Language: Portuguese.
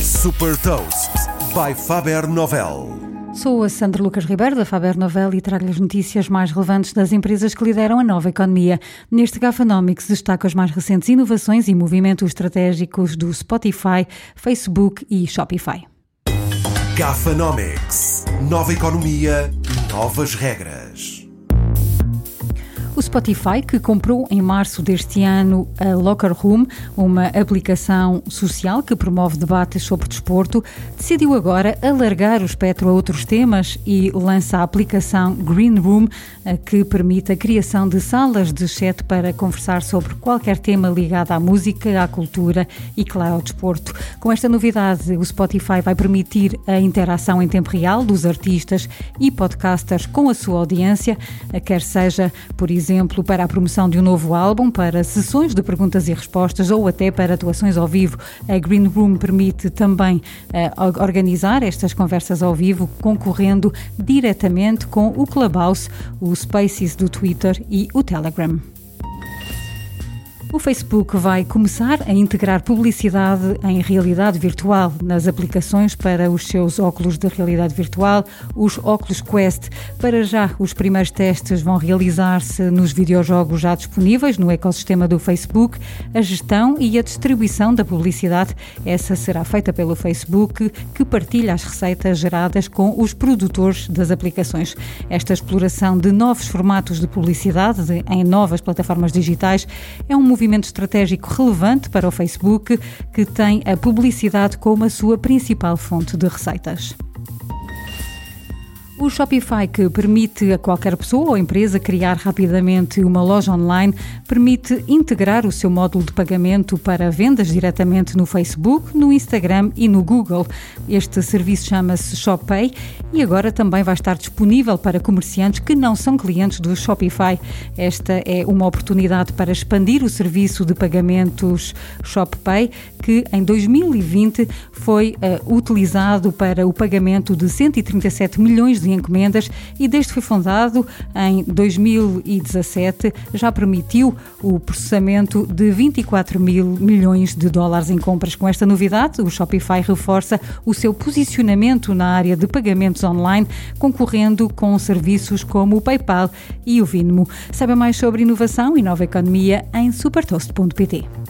Super Toast by Faber Novel. Sou a Sandra Lucas Ribeiro da Faber Novel e trago-lhe as notícias mais relevantes das empresas que lideram a nova economia. Neste Gafanomics destaco as mais recentes inovações e movimentos estratégicos do Spotify, Facebook e Shopify. Gafanomics. Nova economia, novas regras. Spotify, que comprou em março deste ano a Locker Room, uma aplicação social que promove debates sobre desporto, decidiu agora alargar o espectro a outros temas e lança a aplicação Green Room, que permite a criação de salas de chat para conversar sobre qualquer tema ligado à música, à cultura e, claro, ao desporto. Com esta novidade, o Spotify vai permitir a interação em tempo real dos artistas e podcasters com a sua audiência, quer seja, por exemplo, exemplo, para a promoção de um novo álbum, para sessões de perguntas e respostas ou até para atuações ao vivo. A Green Room permite também uh, organizar estas conversas ao vivo, concorrendo diretamente com o Clubhouse, o Spaces do Twitter e o Telegram. O Facebook vai começar a integrar publicidade em realidade virtual nas aplicações para os seus óculos de realidade virtual, os óculos Quest. Para já, os primeiros testes vão realizar-se nos videojogos já disponíveis no ecossistema do Facebook. A gestão e a distribuição da publicidade, essa será feita pelo Facebook, que partilha as receitas geradas com os produtores das aplicações. Esta exploração de novos formatos de publicidade em novas plataformas digitais é um movimento estratégico relevante para o Facebook, que tem a publicidade como a sua principal fonte de receitas. O Shopify, que permite a qualquer pessoa ou empresa criar rapidamente uma loja online, permite integrar o seu módulo de pagamento para vendas diretamente no Facebook, no Instagram e no Google. Este serviço chama-se ShopPay e agora também vai estar disponível para comerciantes que não são clientes do Shopify. Esta é uma oportunidade para expandir o serviço de pagamentos ShopPay, que em 2020 foi uh, utilizado para o pagamento de 137 milhões de encomendas e desde que foi fundado em 2017 já permitiu o processamento de 24 mil milhões de dólares em compras. Com esta novidade, o Shopify reforça o seu posicionamento na área de pagamentos online, concorrendo com serviços como o PayPal e o Vinmo. Saiba mais sobre inovação e nova economia em supertoast.pt.